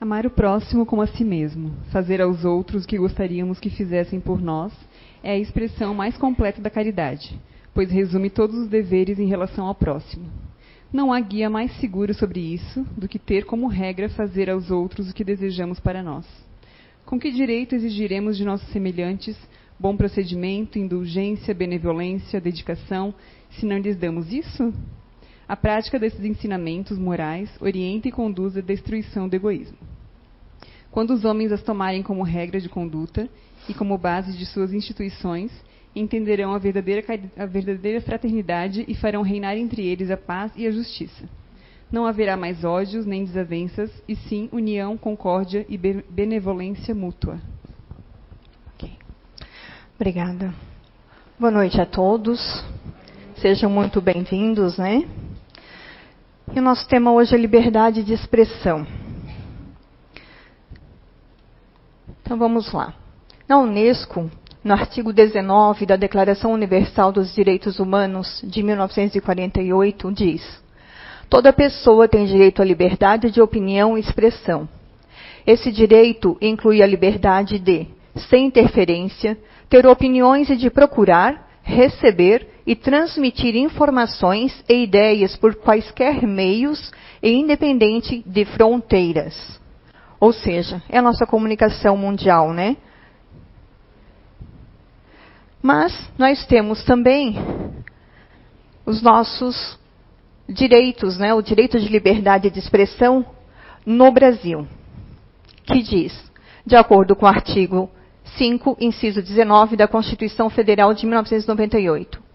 Amar o próximo como a si mesmo, fazer aos outros o que gostaríamos que fizessem por nós, é a expressão mais completa da caridade, pois resume todos os deveres em relação ao próximo. Não há guia mais seguro sobre isso do que ter como regra fazer aos outros o que desejamos para nós. Com que direito exigiremos de nossos semelhantes bom procedimento, indulgência, benevolência, dedicação, se não lhes damos isso? A prática desses ensinamentos morais orienta e conduz à destruição do egoísmo. Quando os homens as tomarem como regra de conduta e como base de suas instituições, entenderão a verdadeira, a verdadeira fraternidade e farão reinar entre eles a paz e a justiça. Não haverá mais ódios nem desavenças, e sim união, concórdia e benevolência mútua. Okay. Obrigada. Boa noite a todos. Sejam muito bem-vindos, né? E o nosso tema hoje é liberdade de expressão. Então vamos lá. Na Unesco, no artigo 19 da Declaração Universal dos Direitos Humanos de 1948, diz: Toda pessoa tem direito à liberdade de opinião e expressão. Esse direito inclui a liberdade de, sem interferência, ter opiniões e de procurar, receber e transmitir informações e ideias por quaisquer meios e independente de fronteiras. Ou seja, é a nossa comunicação mundial, né? Mas nós temos também os nossos direitos, né? O direito de liberdade de expressão no Brasil, que diz, de acordo com o artigo 5, inciso 19 da Constituição Federal de 1998.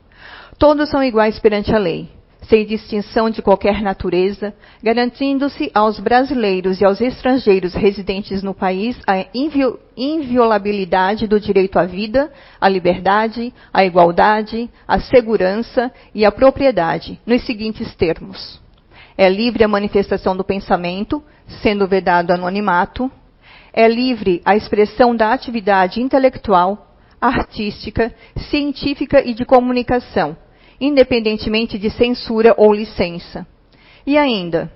Todos são iguais perante a lei, sem distinção de qualquer natureza, garantindo-se aos brasileiros e aos estrangeiros residentes no país a inviolabilidade do direito à vida, à liberdade, à igualdade, à segurança e à propriedade, nos seguintes termos: é livre a manifestação do pensamento, sendo vedado anonimato, é livre a expressão da atividade intelectual, artística, científica e de comunicação, independentemente de censura ou licença. E ainda,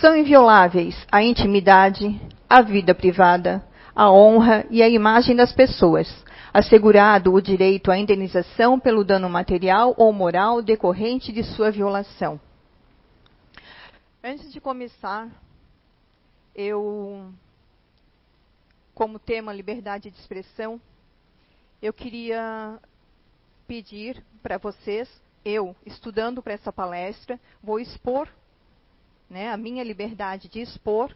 são invioláveis a intimidade, a vida privada, a honra e a imagem das pessoas, assegurado o direito à indenização pelo dano material ou moral decorrente de sua violação. Antes de começar, eu como tema liberdade de expressão, eu queria pedir para vocês, eu estudando para essa palestra, vou expor né, a minha liberdade de expor.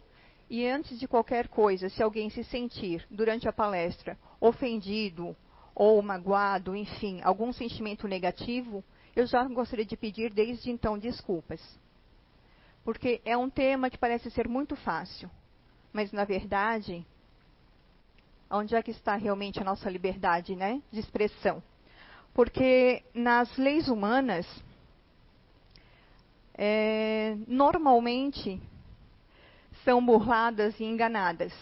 E antes de qualquer coisa, se alguém se sentir durante a palestra ofendido ou magoado, enfim, algum sentimento negativo, eu já gostaria de pedir desde então desculpas. Porque é um tema que parece ser muito fácil, mas na verdade onde é que está realmente a nossa liberdade né, de expressão. Porque nas leis humanas, é, normalmente são burladas e enganadas.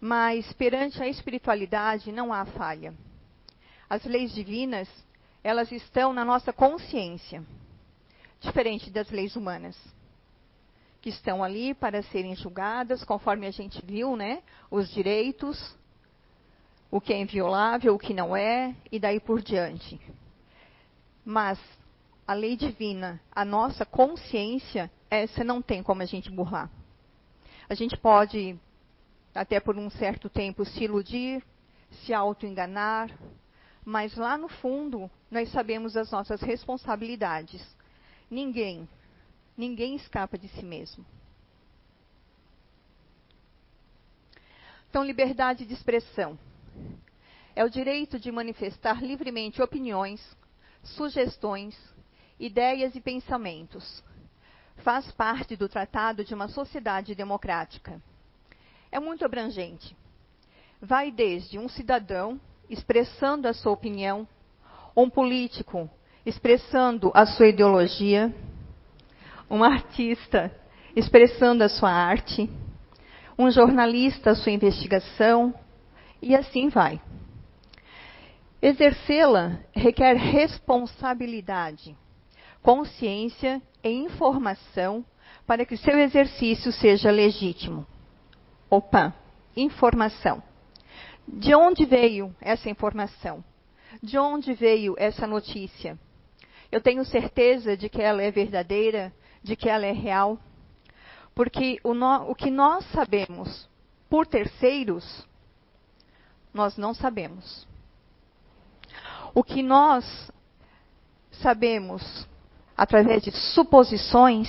Mas perante a espiritualidade não há falha. As leis divinas, elas estão na nossa consciência, diferente das leis humanas que estão ali para serem julgadas, conforme a gente viu, né? Os direitos, o que é inviolável, o que não é, e daí por diante. Mas a lei divina, a nossa consciência, essa não tem como a gente burlar. A gente pode, até por um certo tempo, se iludir, se auto-enganar, mas lá no fundo, nós sabemos as nossas responsabilidades. Ninguém, ninguém escapa de si mesmo. Então, liberdade de expressão é o direito de manifestar livremente opiniões, sugestões, ideias e pensamentos. Faz parte do tratado de uma sociedade democrática. É muito abrangente. Vai desde um cidadão expressando a sua opinião, um político expressando a sua ideologia, um artista expressando a sua arte, um jornalista a sua investigação, e assim vai. Exercê-la requer responsabilidade, consciência e informação para que seu exercício seja legítimo. Opa, informação. De onde veio essa informação? De onde veio essa notícia? Eu tenho certeza de que ela é verdadeira, de que ela é real? Porque o, no, o que nós sabemos por terceiros, nós não sabemos. O que nós sabemos através de suposições,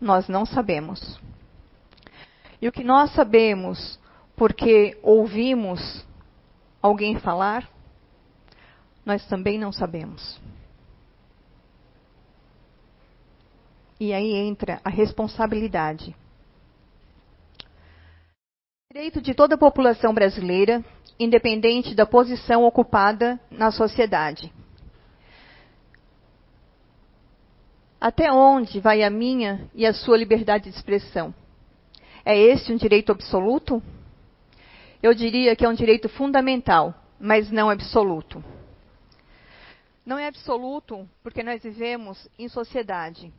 nós não sabemos. E o que nós sabemos porque ouvimos alguém falar, nós também não sabemos. E aí entra a responsabilidade. Direito de toda a população brasileira, independente da posição ocupada na sociedade. Até onde vai a minha e a sua liberdade de expressão? É esse um direito absoluto? Eu diria que é um direito fundamental, mas não absoluto. Não é absoluto porque nós vivemos em sociedade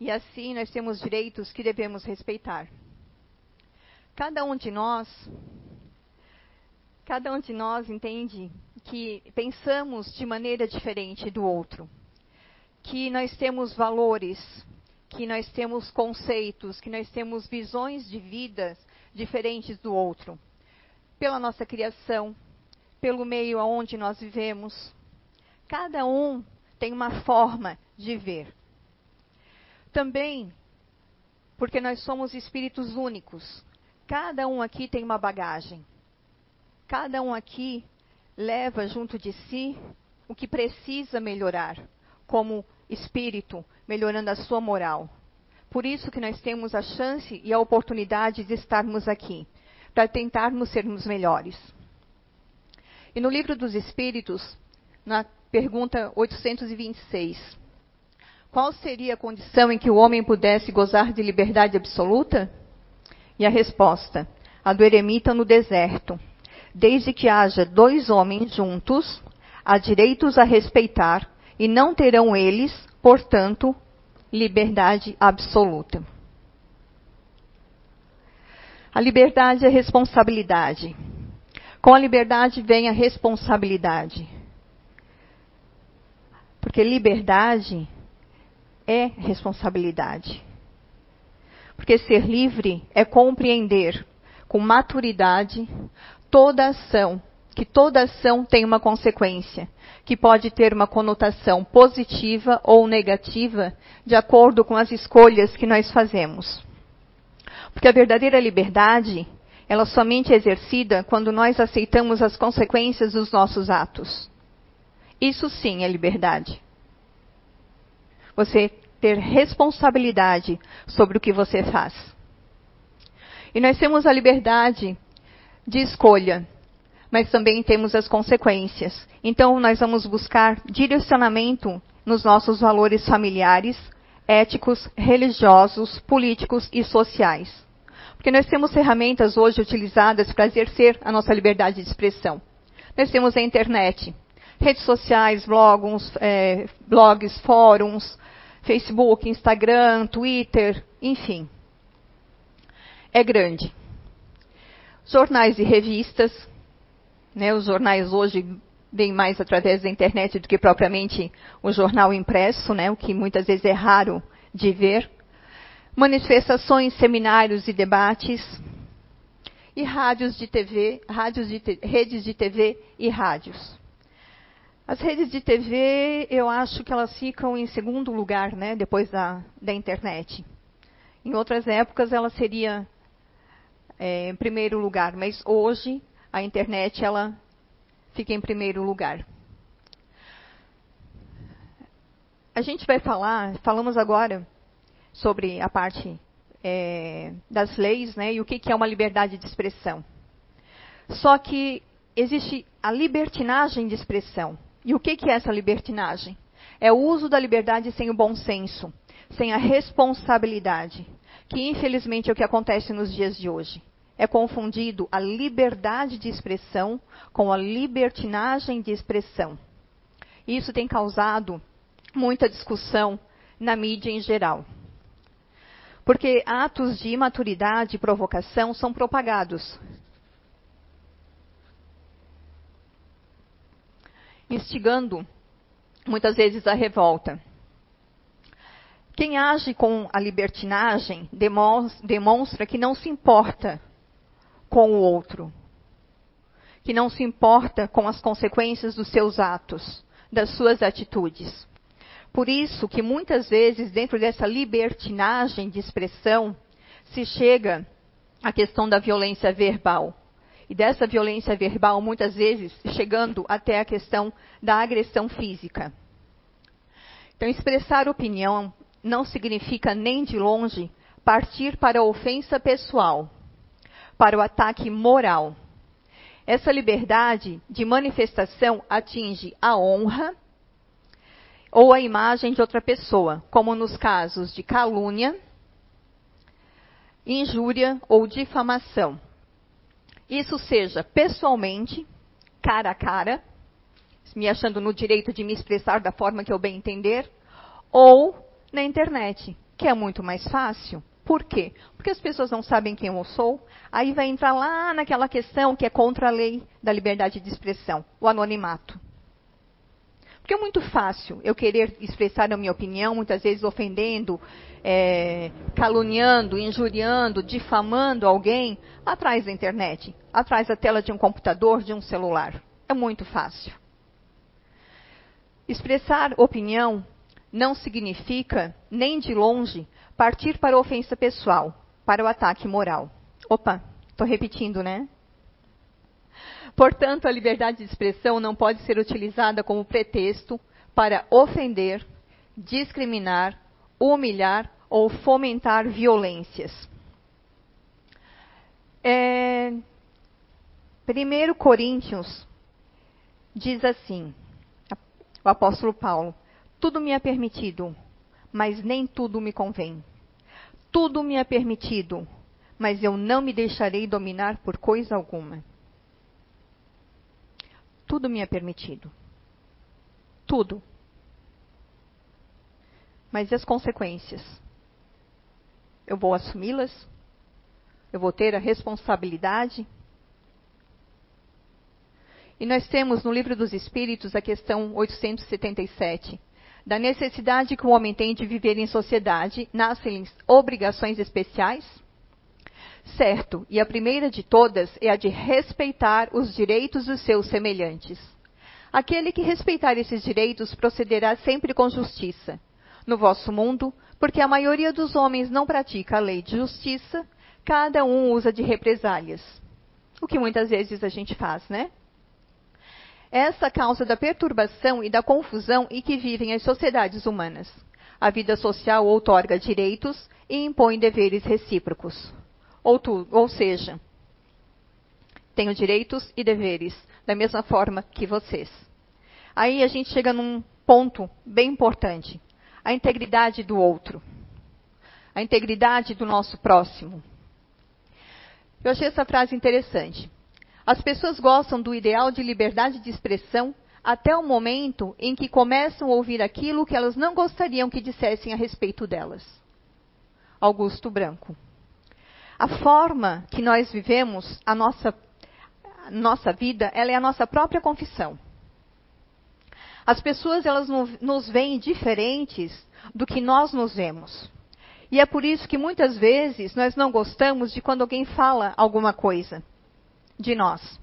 e assim nós temos direitos que devemos respeitar. Cada um de nós, cada um de nós entende que pensamos de maneira diferente do outro, que nós temos valores, que nós temos conceitos, que nós temos visões de vidas diferentes do outro. Pela nossa criação, pelo meio aonde nós vivemos. Cada um tem uma forma de ver. Também porque nós somos espíritos únicos. Cada um aqui tem uma bagagem. Cada um aqui leva junto de si o que precisa melhorar, como espírito, melhorando a sua moral. Por isso que nós temos a chance e a oportunidade de estarmos aqui, para tentarmos sermos melhores. E no livro dos Espíritos, na pergunta 826, qual seria a condição em que o homem pudesse gozar de liberdade absoluta? E a resposta: a do eremita no deserto. Desde que haja dois homens juntos, há direitos a respeitar e não terão eles, portanto, liberdade absoluta. A liberdade é responsabilidade. Com a liberdade vem a responsabilidade. Porque liberdade é responsabilidade. Porque ser livre é compreender com maturidade toda ação que toda ação tem uma consequência, que pode ter uma conotação positiva ou negativa, de acordo com as escolhas que nós fazemos. Porque a verdadeira liberdade, ela somente é exercida quando nós aceitamos as consequências dos nossos atos. Isso sim é liberdade. Você ter responsabilidade sobre o que você faz. E nós temos a liberdade de escolha mas também temos as consequências. Então, nós vamos buscar direcionamento nos nossos valores familiares, éticos, religiosos, políticos e sociais. Porque nós temos ferramentas hoje utilizadas para exercer a nossa liberdade de expressão. Nós temos a internet, redes sociais, blogs, é, blogs fóruns, Facebook, Instagram, Twitter, enfim. É grande. Jornais e revistas, né, os jornais hoje vêm mais através da internet do que propriamente o jornal impresso, né, o que muitas vezes é raro de ver. Manifestações, seminários e debates. E rádios de TV, rádios de redes de TV e rádios. As redes de TV, eu acho que elas ficam em segundo lugar, né, depois da, da internet. Em outras épocas, ela seria é, em primeiro lugar, mas hoje a internet ela fica em primeiro lugar. A gente vai falar, falamos agora sobre a parte é, das leis, né, e o que, que é uma liberdade de expressão. Só que existe a libertinagem de expressão. E o que, é essa libertinagem? É o uso da liberdade sem o bom senso, sem a responsabilidade, que infelizmente é o que acontece nos dias de hoje é confundido a liberdade de expressão com a libertinagem de expressão. Isso tem causado muita discussão na mídia em geral. Porque atos de imaturidade e provocação são propagados. Instigando muitas vezes a revolta. Quem age com a libertinagem demonstra que não se importa com o outro, que não se importa com as consequências dos seus atos, das suas atitudes. Por isso que muitas vezes, dentro dessa libertinagem de expressão, se chega à questão da violência verbal. E dessa violência verbal, muitas vezes, chegando até a questão da agressão física. Então, expressar opinião não significa nem de longe partir para a ofensa pessoal, para o ataque moral. Essa liberdade de manifestação atinge a honra ou a imagem de outra pessoa, como nos casos de calúnia, injúria ou difamação. Isso seja pessoalmente, cara a cara, me achando no direito de me expressar da forma que eu bem entender, ou na internet, que é muito mais fácil. Por quê? Porque as pessoas não sabem quem eu sou, aí vai entrar lá naquela questão que é contra a lei da liberdade de expressão, o anonimato. Porque é muito fácil eu querer expressar a minha opinião, muitas vezes ofendendo, é, caluniando, injuriando, difamando alguém, atrás da internet, atrás da tela de um computador, de um celular. É muito fácil. Expressar opinião não significa, nem de longe, partir para a ofensa pessoal, para o ataque moral. Opa, estou repetindo, né? Portanto, a liberdade de expressão não pode ser utilizada como pretexto para ofender, discriminar, humilhar ou fomentar violências. É, 1 Coríntios diz assim: o apóstolo Paulo: Tudo me é permitido, mas nem tudo me convém. Tudo me é permitido, mas eu não me deixarei dominar por coisa alguma. Tudo me é permitido. Tudo. Mas e as consequências? Eu vou assumi-las? Eu vou ter a responsabilidade? E nós temos no Livro dos Espíritos a questão 877. Da necessidade que o homem tem de viver em sociedade, nascem obrigações especiais? Certo, e a primeira de todas é a de respeitar os direitos dos seus semelhantes. Aquele que respeitar esses direitos procederá sempre com justiça. No vosso mundo, porque a maioria dos homens não pratica a lei de justiça, cada um usa de represálias. O que muitas vezes a gente faz, né? essa causa da perturbação e da confusão em que vivem as sociedades humanas. A vida social outorga direitos e impõe deveres recíprocos. Ou, ou seja, tenho direitos e deveres, da mesma forma que vocês. Aí a gente chega num ponto bem importante: a integridade do outro, a integridade do nosso próximo. Eu achei essa frase interessante. As pessoas gostam do ideal de liberdade de expressão até o momento em que começam a ouvir aquilo que elas não gostariam que dissessem a respeito delas. Augusto Branco. A forma que nós vivemos a nossa, nossa vida, ela é a nossa própria confissão. As pessoas elas nos veem diferentes do que nós nos vemos. E é por isso que muitas vezes nós não gostamos de quando alguém fala alguma coisa de nós.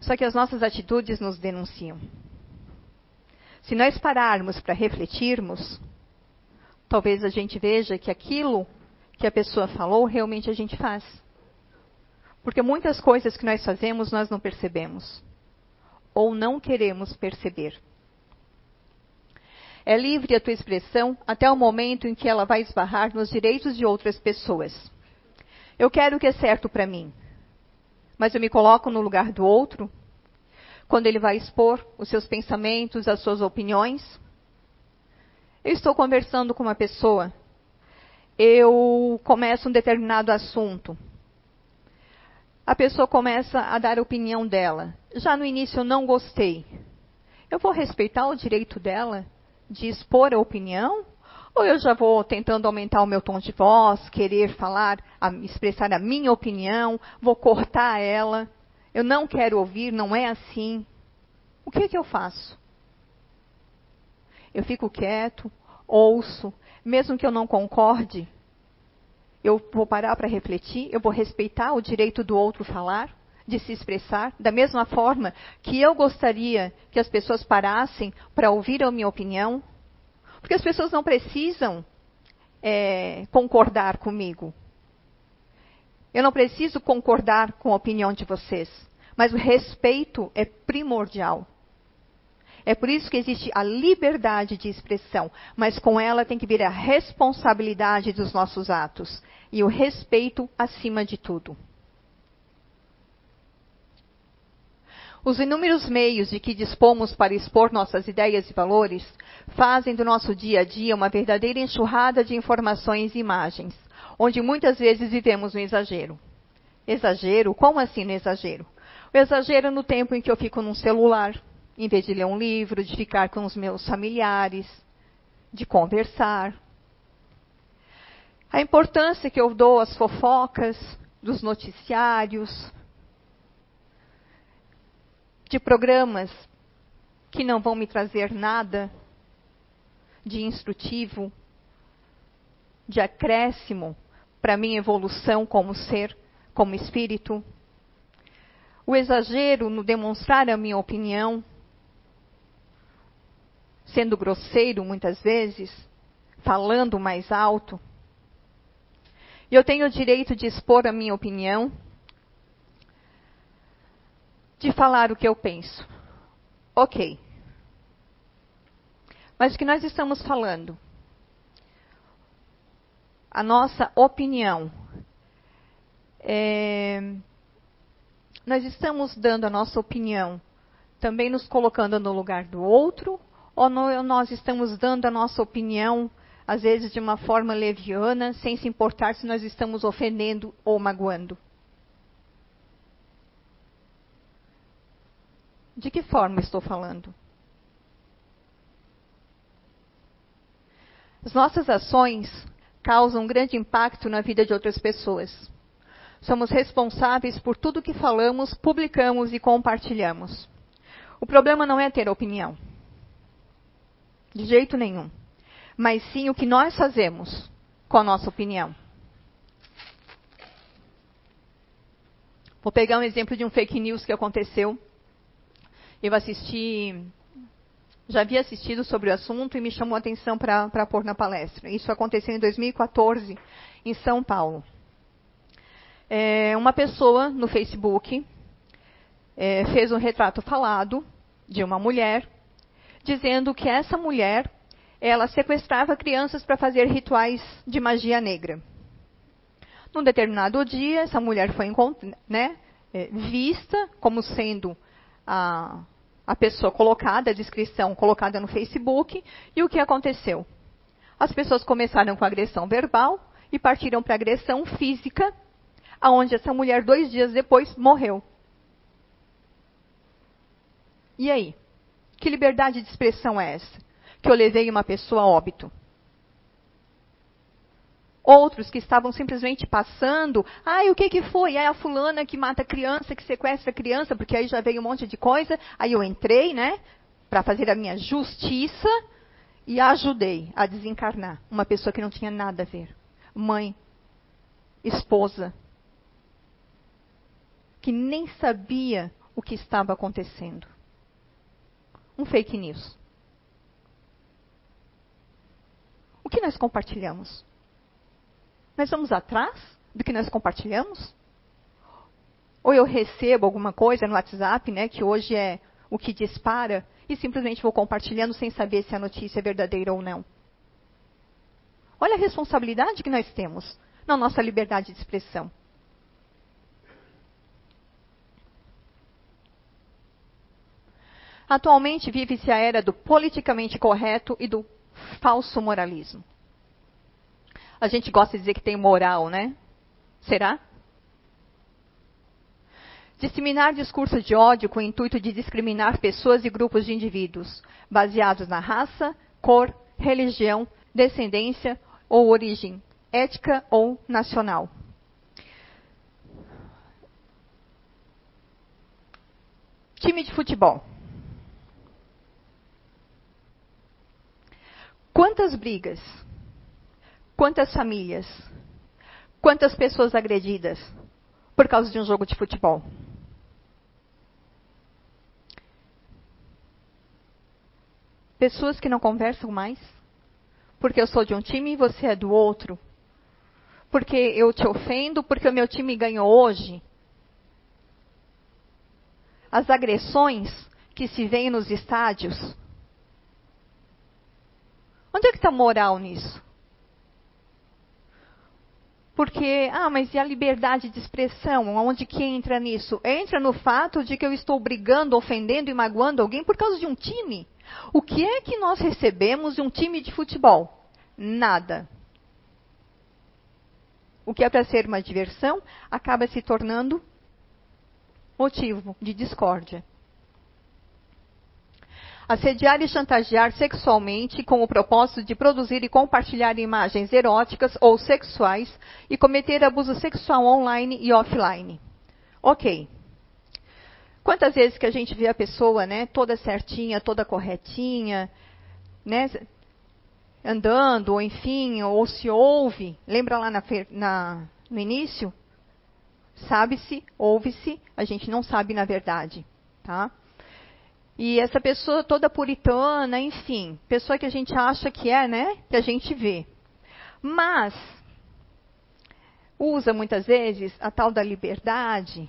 Só que as nossas atitudes nos denunciam. Se nós pararmos para refletirmos, talvez a gente veja que aquilo que a pessoa falou realmente a gente faz. Porque muitas coisas que nós fazemos nós não percebemos. Ou não queremos perceber. É livre a tua expressão até o momento em que ela vai esbarrar nos direitos de outras pessoas. Eu quero o que é certo para mim mas eu me coloco no lugar do outro, quando ele vai expor os seus pensamentos, as suas opiniões. Eu estou conversando com uma pessoa, eu começo um determinado assunto. A pessoa começa a dar a opinião dela. Já no início eu não gostei. Eu vou respeitar o direito dela de expor a opinião? Ou eu já vou tentando aumentar o meu tom de voz, querer falar, expressar a minha opinião, vou cortar ela. Eu não quero ouvir, não é assim. O que, é que eu faço? Eu fico quieto, ouço, mesmo que eu não concorde, eu vou parar para refletir, eu vou respeitar o direito do outro falar, de se expressar, da mesma forma que eu gostaria que as pessoas parassem para ouvir a minha opinião, porque as pessoas não precisam é, concordar comigo. Eu não preciso concordar com a opinião de vocês, mas o respeito é primordial. É por isso que existe a liberdade de expressão, mas com ela tem que vir a responsabilidade dos nossos atos e o respeito acima de tudo. Os inúmeros meios de que dispomos para expor nossas ideias e valores fazem do nosso dia a dia uma verdadeira enxurrada de informações e imagens, onde muitas vezes vivemos no exagero. Exagero? Como assim no exagero? O exagero no tempo em que eu fico num celular, em vez de ler um livro, de ficar com os meus familiares, de conversar. A importância que eu dou às fofocas, dos noticiários, de programas que não vão me trazer nada de instrutivo, de acréscimo para minha evolução como ser, como espírito. O exagero no demonstrar a minha opinião, sendo grosseiro muitas vezes, falando mais alto. E eu tenho o direito de expor a minha opinião, de falar o que eu penso. Ok. Mas o que nós estamos falando? A nossa opinião. É, nós estamos dando a nossa opinião também nos colocando no lugar do outro ou nós estamos dando a nossa opinião, às vezes de uma forma leviana, sem se importar se nós estamos ofendendo ou magoando? De que forma estou falando? As nossas ações causam um grande impacto na vida de outras pessoas. Somos responsáveis por tudo que falamos, publicamos e compartilhamos. O problema não é ter opinião. De jeito nenhum. Mas sim o que nós fazemos com a nossa opinião. Vou pegar um exemplo de um fake news que aconteceu. Eu assisti, já havia assistido sobre o assunto e me chamou a atenção para pôr na palestra. Isso aconteceu em 2014, em São Paulo. É, uma pessoa no Facebook é, fez um retrato falado de uma mulher dizendo que essa mulher ela sequestrava crianças para fazer rituais de magia negra. Num determinado dia, essa mulher foi né, é, vista como sendo a, a pessoa colocada, a descrição colocada no Facebook, e o que aconteceu? As pessoas começaram com agressão verbal e partiram para agressão física, aonde essa mulher, dois dias depois, morreu. E aí? Que liberdade de expressão é essa? Que eu levei uma pessoa a óbito. Outros que estavam simplesmente passando, ai, o que que foi? É a fulana que mata criança, que sequestra criança, porque aí já veio um monte de coisa. Aí eu entrei, né, para fazer a minha justiça e ajudei a desencarnar uma pessoa que não tinha nada a ver. Mãe, esposa, que nem sabia o que estava acontecendo um fake news? O que nós compartilhamos? Nós vamos atrás do que nós compartilhamos? Ou eu recebo alguma coisa no WhatsApp, né, que hoje é o que dispara, e simplesmente vou compartilhando sem saber se a notícia é verdadeira ou não. Olha a responsabilidade que nós temos na nossa liberdade de expressão. Atualmente vive-se a era do politicamente correto e do falso moralismo. A gente gosta de dizer que tem moral, né? Será? Disseminar discurso de ódio com o intuito de discriminar pessoas e grupos de indivíduos, baseados na raça, cor, religião, descendência ou origem ética ou nacional. Time de futebol. Quantas brigas? Quantas famílias? Quantas pessoas agredidas por causa de um jogo de futebol? Pessoas que não conversam mais? Porque eu sou de um time e você é do outro? Porque eu te ofendo porque o meu time ganhou hoje? As agressões que se veem nos estádios? Onde é que está moral nisso? Porque, ah, mas e a liberdade de expressão? Onde que entra nisso? Entra no fato de que eu estou brigando, ofendendo e magoando alguém por causa de um time. O que é que nós recebemos de um time de futebol? Nada. O que é para ser uma diversão acaba se tornando motivo de discórdia. Assediar e chantagear sexualmente com o propósito de produzir e compartilhar imagens eróticas ou sexuais e cometer abuso sexual online e offline. Ok. Quantas vezes que a gente vê a pessoa, né, toda certinha, toda corretinha, né, andando, ou enfim, ou se ouve, lembra lá na, na, no início? Sabe-se, ouve-se, a gente não sabe na verdade, tá? E essa pessoa toda puritana, enfim, pessoa que a gente acha que é, né? Que a gente vê. Mas usa muitas vezes a tal da liberdade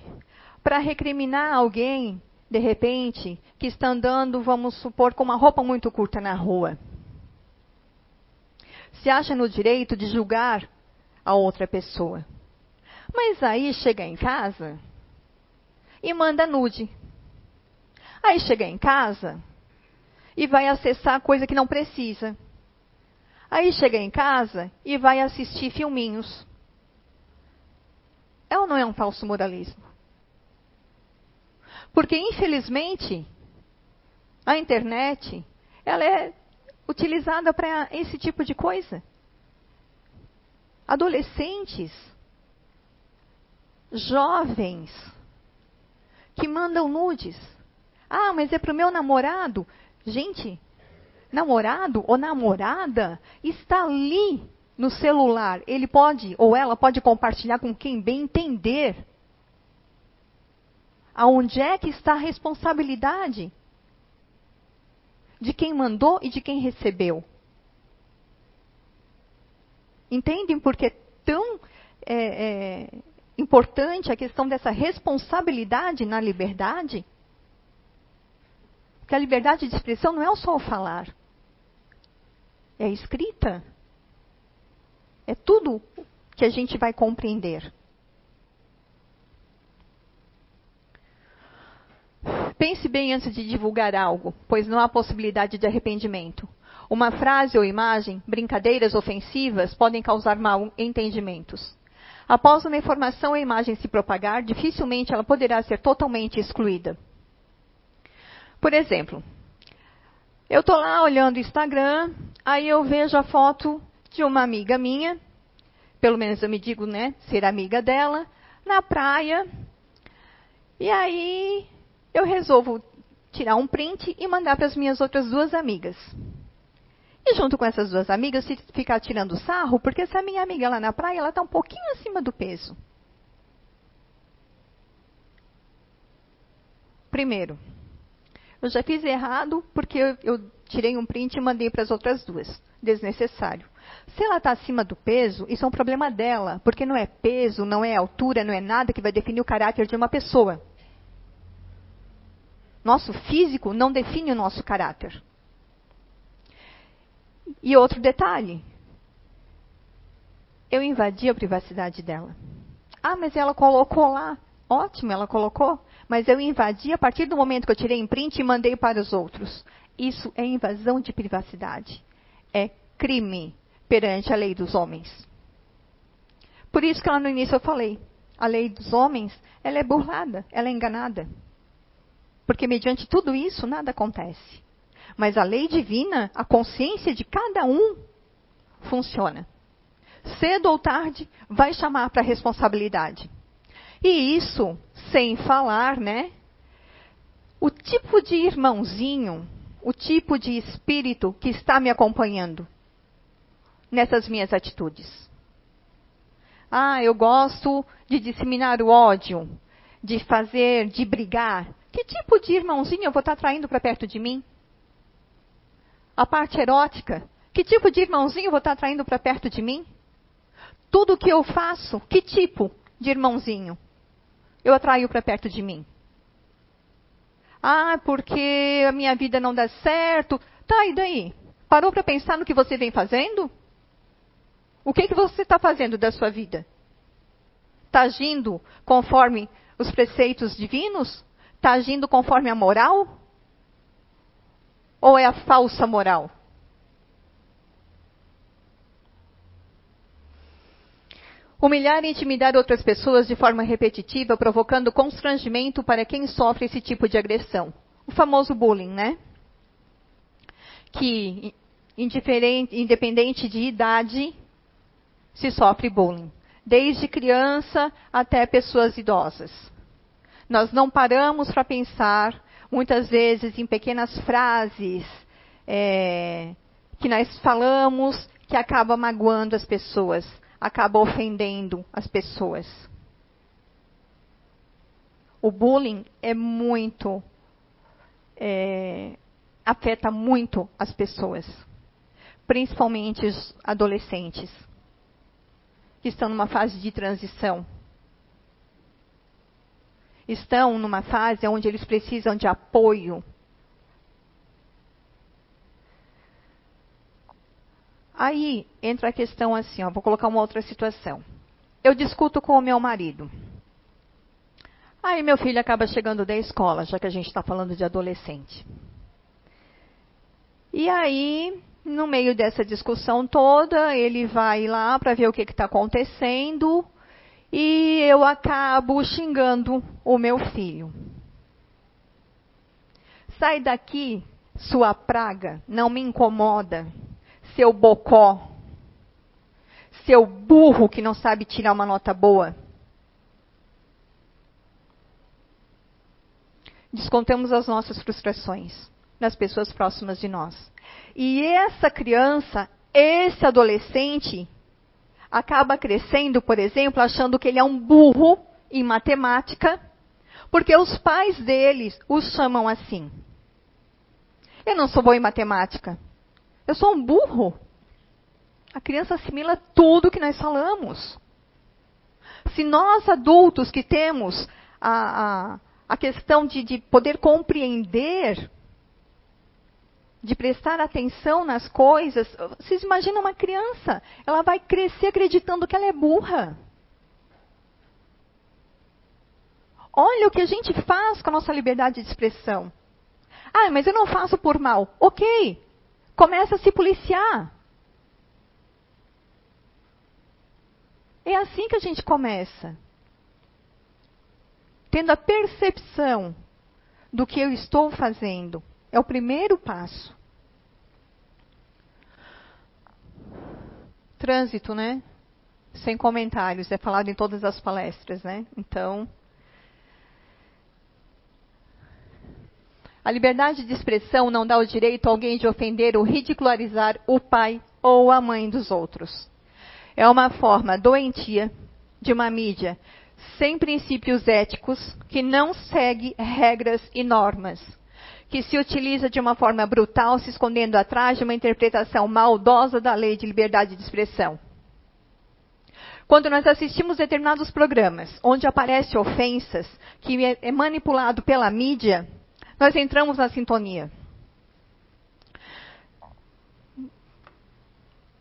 para recriminar alguém, de repente, que está andando, vamos supor, com uma roupa muito curta na rua. Se acha no direito de julgar a outra pessoa. Mas aí chega em casa e manda nude. Aí chega em casa e vai acessar coisa que não precisa. Aí chega em casa e vai assistir filminhos. É ou não é um falso moralismo? Porque, infelizmente, a internet, ela é utilizada para esse tipo de coisa. Adolescentes, jovens, que mandam nudes. Ah, mas é para o meu namorado. Gente, namorado ou namorada está ali no celular. Ele pode, ou ela pode compartilhar com quem bem entender. Aonde é que está a responsabilidade? De quem mandou e de quem recebeu. Entendem por que é tão é, é, importante a questão dessa responsabilidade na liberdade? Porque a liberdade de expressão não é só o falar, é a escrita. É tudo que a gente vai compreender. Pense bem antes de divulgar algo, pois não há possibilidade de arrependimento. Uma frase ou imagem, brincadeiras ofensivas podem causar mal entendimentos. Após uma informação ou imagem se propagar, dificilmente ela poderá ser totalmente excluída. Por exemplo, eu estou lá olhando o Instagram, aí eu vejo a foto de uma amiga minha, pelo menos eu me digo, né, ser amiga dela, na praia. E aí eu resolvo tirar um print e mandar para as minhas outras duas amigas. E junto com essas duas amigas, ficar tirando sarro, porque essa minha amiga lá na praia, ela está um pouquinho acima do peso. Primeiro, eu já fiz errado porque eu, eu tirei um print e mandei para as outras duas. Desnecessário. Se ela está acima do peso, isso é um problema dela, porque não é peso, não é altura, não é nada que vai definir o caráter de uma pessoa. Nosso físico não define o nosso caráter. E outro detalhe. Eu invadi a privacidade dela. Ah, mas ela colocou lá. Ótimo, ela colocou mas eu invadi a partir do momento que eu tirei em print e mandei para os outros. Isso é invasão de privacidade. É crime perante a lei dos homens. Por isso que lá no início eu falei, a lei dos homens, ela é burlada, ela é enganada. Porque mediante tudo isso nada acontece. Mas a lei divina, a consciência de cada um funciona. Cedo ou tarde, vai chamar para a responsabilidade. E isso sem falar, né? O tipo de irmãozinho, o tipo de espírito que está me acompanhando nessas minhas atitudes. Ah, eu gosto de disseminar o ódio, de fazer, de brigar. Que tipo de irmãozinho eu vou estar traindo para perto de mim? A parte erótica. Que tipo de irmãozinho eu vou estar traindo para perto de mim? Tudo que eu faço, que tipo de irmãozinho eu atraio para perto de mim? Ah, porque a minha vida não dá certo. Tá, e daí? Parou para pensar no que você vem fazendo? O que, que você está fazendo da sua vida? Está agindo conforme os preceitos divinos? Está agindo conforme a moral? Ou é a falsa moral? Humilhar e intimidar outras pessoas de forma repetitiva, provocando constrangimento para quem sofre esse tipo de agressão. O famoso bullying, né? Que, independente de idade, se sofre bullying, desde criança até pessoas idosas. Nós não paramos para pensar, muitas vezes, em pequenas frases é, que nós falamos que acaba magoando as pessoas, acaba ofendendo as pessoas. O bullying é muito. É, afeta muito as pessoas, principalmente os adolescentes que estão numa fase de transição. Estão numa fase onde eles precisam de apoio. Aí entra a questão assim, ó, vou colocar uma outra situação. Eu discuto com o meu marido. Aí meu filho acaba chegando da escola, já que a gente está falando de adolescente. E aí no meio dessa discussão toda, ele vai lá para ver o que está acontecendo e eu acabo xingando o meu filho. Sai daqui, sua praga, não me incomoda, seu bocó, seu burro que não sabe tirar uma nota boa. Descontamos as nossas frustrações nas pessoas próximas de nós. E essa criança, esse adolescente, acaba crescendo, por exemplo, achando que ele é um burro em matemática, porque os pais deles os chamam assim. Eu não sou bom em matemática. Eu sou um burro. A criança assimila tudo que nós falamos. Se nós adultos que temos a, a, a questão de, de poder compreender de prestar atenção nas coisas. Vocês imaginam uma criança? Ela vai crescer acreditando que ela é burra. Olha o que a gente faz com a nossa liberdade de expressão. Ah, mas eu não faço por mal. Ok. Começa a se policiar. É assim que a gente começa. Tendo a percepção do que eu estou fazendo. É o primeiro passo. Trânsito, né? Sem comentários, é falado em todas as palestras, né? Então, a liberdade de expressão não dá o direito a alguém de ofender ou ridicularizar o pai ou a mãe dos outros. É uma forma doentia de uma mídia sem princípios éticos que não segue regras e normas que se utiliza de uma forma brutal, se escondendo atrás de uma interpretação maldosa da lei de liberdade de expressão. Quando nós assistimos determinados programas onde aparecem ofensas que é, é manipulado pela mídia, nós entramos na sintonia.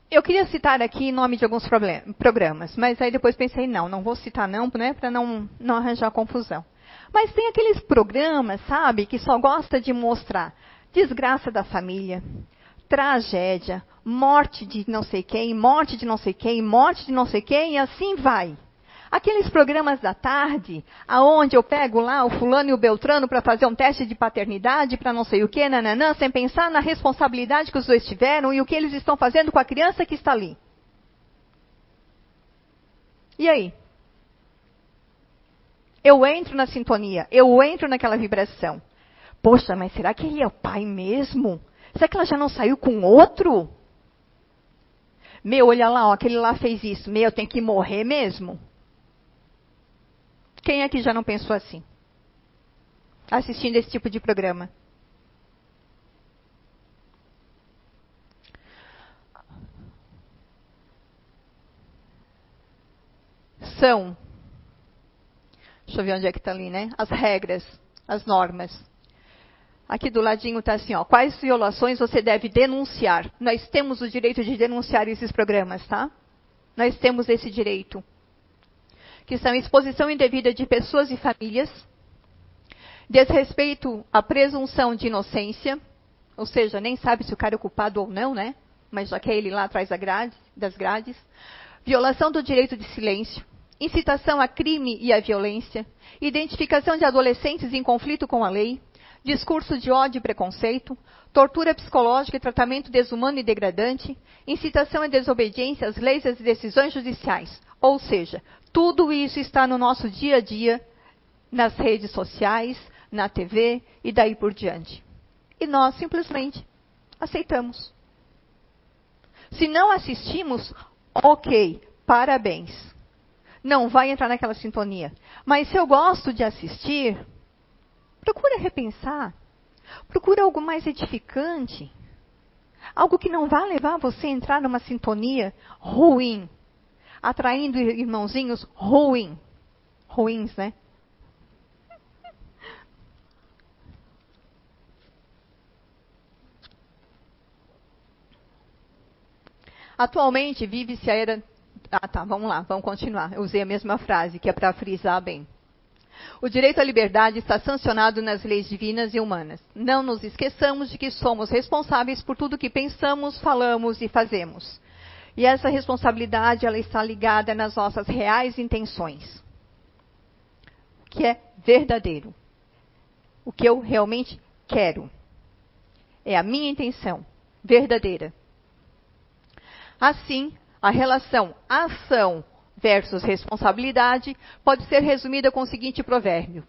Eu queria citar aqui nome de alguns programas, mas aí depois pensei, não, não vou citar não, né, para não, não arranjar confusão. Mas tem aqueles programas, sabe, que só gosta de mostrar desgraça da família, tragédia, morte de não sei quem, morte de não sei quem, morte de não sei quem, e assim vai. Aqueles programas da tarde, aonde eu pego lá o fulano e o Beltrano para fazer um teste de paternidade, para não sei o que, nananã, sem pensar na responsabilidade que os dois tiveram e o que eles estão fazendo com a criança que está ali. E aí? Eu entro na sintonia, eu entro naquela vibração. Poxa, mas será que ele é o pai mesmo? Será que ela já não saiu com outro? Meu, olha lá, ó, aquele lá fez isso. Meu, tem que morrer mesmo. Quem aqui já não pensou assim? Assistindo esse tipo de programa. São. Deixa eu ver onde é que está ali, né? As regras, as normas. Aqui do ladinho está assim, ó. Quais violações você deve denunciar? Nós temos o direito de denunciar esses programas, tá? Nós temos esse direito que são exposição indevida de pessoas e famílias, desrespeito à presunção de inocência, ou seja, nem sabe se o cara é culpado ou não, né? Mas já que é ele lá atrás das grades, violação do direito de silêncio, incitação a crime e à violência, identificação de adolescentes em conflito com a lei, discurso de ódio e preconceito, tortura psicológica e tratamento desumano e degradante, incitação à desobediência às leis e às decisões judiciais. Ou seja, tudo isso está no nosso dia a dia, nas redes sociais, na TV e daí por diante. E nós simplesmente aceitamos. Se não assistimos, ok, parabéns. Não vai entrar naquela sintonia. Mas se eu gosto de assistir, procura repensar. Procura algo mais edificante. Algo que não vá levar você a entrar numa sintonia ruim atraindo irmãozinhos ruim, ruins, né? Atualmente vive-se a era. Ah, tá, vamos lá, vamos continuar. Eu usei a mesma frase, que é para frisar bem. O direito à liberdade está sancionado nas leis divinas e humanas. Não nos esqueçamos de que somos responsáveis por tudo que pensamos, falamos e fazemos. E essa responsabilidade ela está ligada nas nossas reais intenções. O que é verdadeiro. O que eu realmente quero. É a minha intenção verdadeira. Assim, a relação ação versus responsabilidade pode ser resumida com o seguinte provérbio: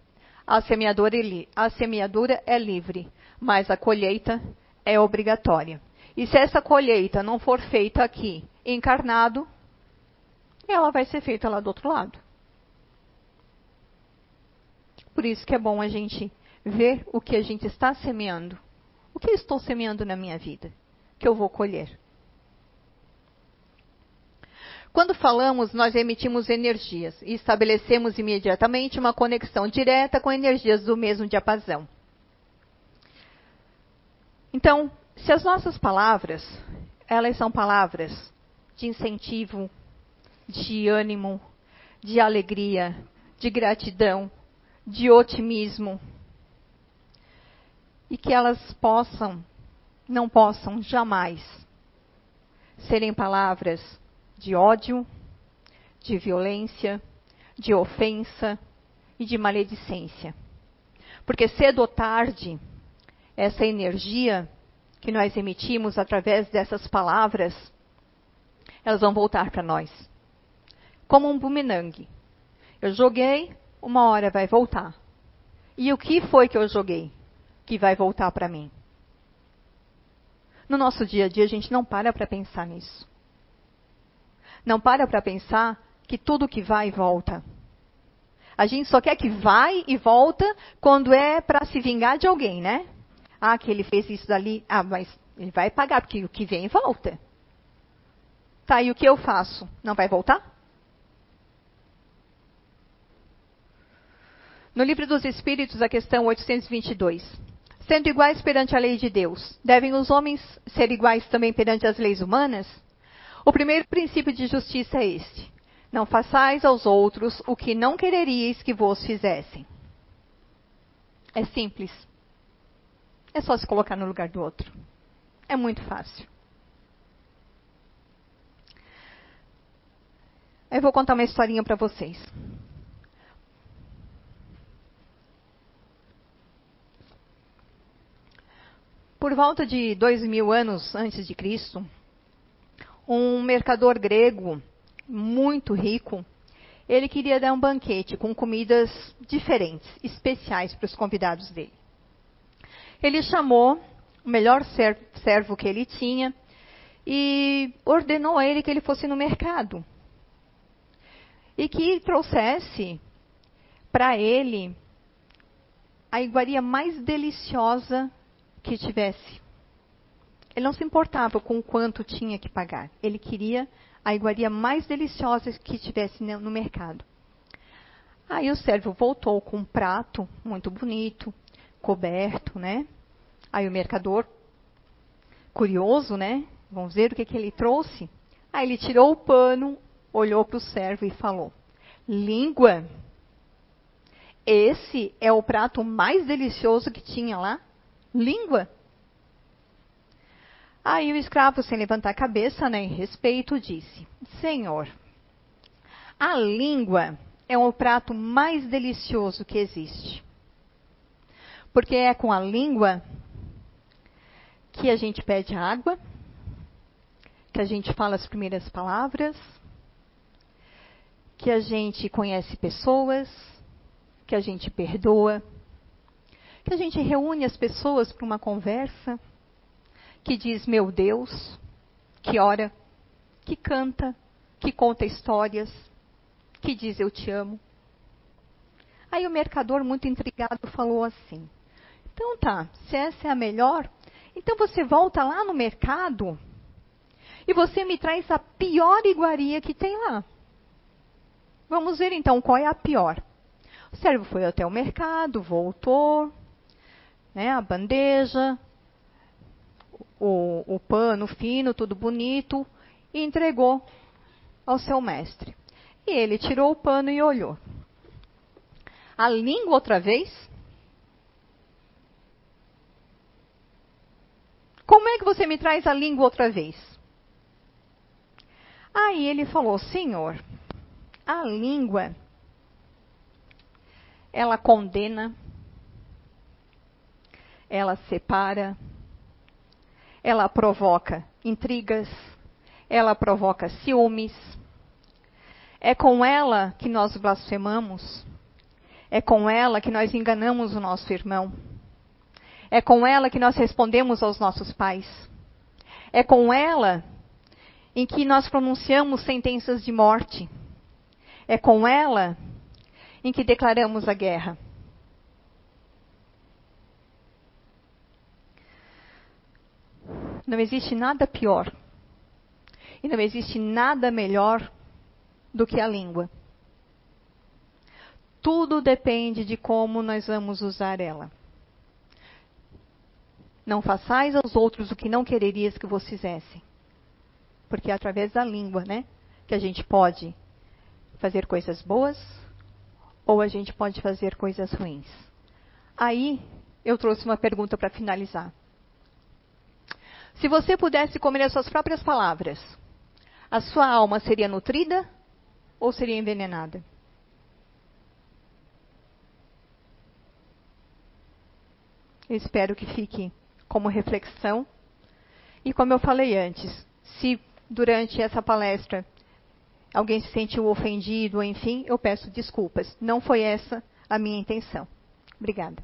a semeadura, é a semeadura é livre, mas a colheita é obrigatória. E se essa colheita não for feita aqui encarnado, ela vai ser feita lá do outro lado. Por isso que é bom a gente ver o que a gente está semeando. O que estou semeando na minha vida que eu vou colher? Quando falamos, nós emitimos energias e estabelecemos imediatamente uma conexão direta com energias do mesmo diapasão. Então, se as nossas palavras, elas são palavras de incentivo, de ânimo, de alegria, de gratidão, de otimismo. E que elas possam, não possam jamais serem palavras de ódio, de violência, de ofensa e de maledicência. Porque cedo ou tarde, essa energia que nós emitimos através dessas palavras elas vão voltar para nós. Como um bumerangue. Eu joguei, uma hora vai voltar. E o que foi que eu joguei que vai voltar para mim? No nosso dia a dia, a gente não para para pensar nisso. Não para para pensar que tudo que vai volta. A gente só quer que vai e volta quando é para se vingar de alguém, né? Ah, que ele fez isso dali. Ah, mas ele vai pagar, porque o que vem volta. Tá, e o que eu faço? Não vai voltar? No livro dos Espíritos, a questão 822. Sendo iguais perante a lei de Deus, devem os homens ser iguais também perante as leis humanas? O primeiro princípio de justiça é este: não façais aos outros o que não quereríeis que vos fizessem. É simples. É só se colocar no lugar do outro. É muito fácil. Eu vou contar uma historinha para vocês. Por volta de dois mil anos antes de Cristo, um mercador grego muito rico, ele queria dar um banquete com comidas diferentes, especiais para os convidados dele. Ele chamou o melhor servo que ele tinha e ordenou a ele que ele fosse no mercado e que trouxesse para ele a iguaria mais deliciosa que tivesse. Ele não se importava com quanto tinha que pagar. Ele queria a iguaria mais deliciosa que tivesse no mercado. Aí o servo voltou com um prato muito bonito, coberto, né? Aí o mercador, curioso, né? Vamos ver o que, que ele trouxe. Aí ele tirou o pano, olhou para o servo e falou: Língua. Esse é o prato mais delicioso que tinha lá? Língua. Aí o escravo, sem levantar a cabeça, né, em respeito, disse: Senhor, a língua é o prato mais delicioso que existe. Porque é com a língua que a gente pede água, que a gente fala as primeiras palavras, que a gente conhece pessoas, que a gente perdoa, que a gente reúne as pessoas para uma conversa que diz meu Deus, que ora, que canta, que conta histórias, que diz eu te amo. Aí o mercador, muito intrigado, falou assim: Então tá, se essa é a melhor, então você volta lá no mercado e você me traz a pior iguaria que tem lá. Vamos ver então qual é a pior. O servo foi até o mercado, voltou, né, a bandeja, o, o pano fino, tudo bonito, e entregou ao seu mestre. E ele tirou o pano e olhou. A língua outra vez? Como é que você me traz a língua outra vez? Aí ele falou: Senhor, a língua, ela condena, ela separa, ela provoca intrigas, ela provoca ciúmes. É com ela que nós blasfemamos. É com ela que nós enganamos o nosso irmão. É com ela que nós respondemos aos nossos pais. É com ela em que nós pronunciamos sentenças de morte. É com ela em que declaramos a guerra. Não existe nada pior. E não existe nada melhor do que a língua. Tudo depende de como nós vamos usar ela. Não façais aos outros o que não quererias que vos fizessem. Porque é através da língua, né, que a gente pode fazer coisas boas ou a gente pode fazer coisas ruins. Aí eu trouxe uma pergunta para finalizar. Se você pudesse comer as suas próprias palavras, a sua alma seria nutrida ou seria envenenada? Eu espero que fique como reflexão. E como eu falei antes, se durante essa palestra alguém se sentiu ofendido, enfim, eu peço desculpas. Não foi essa a minha intenção. Obrigada.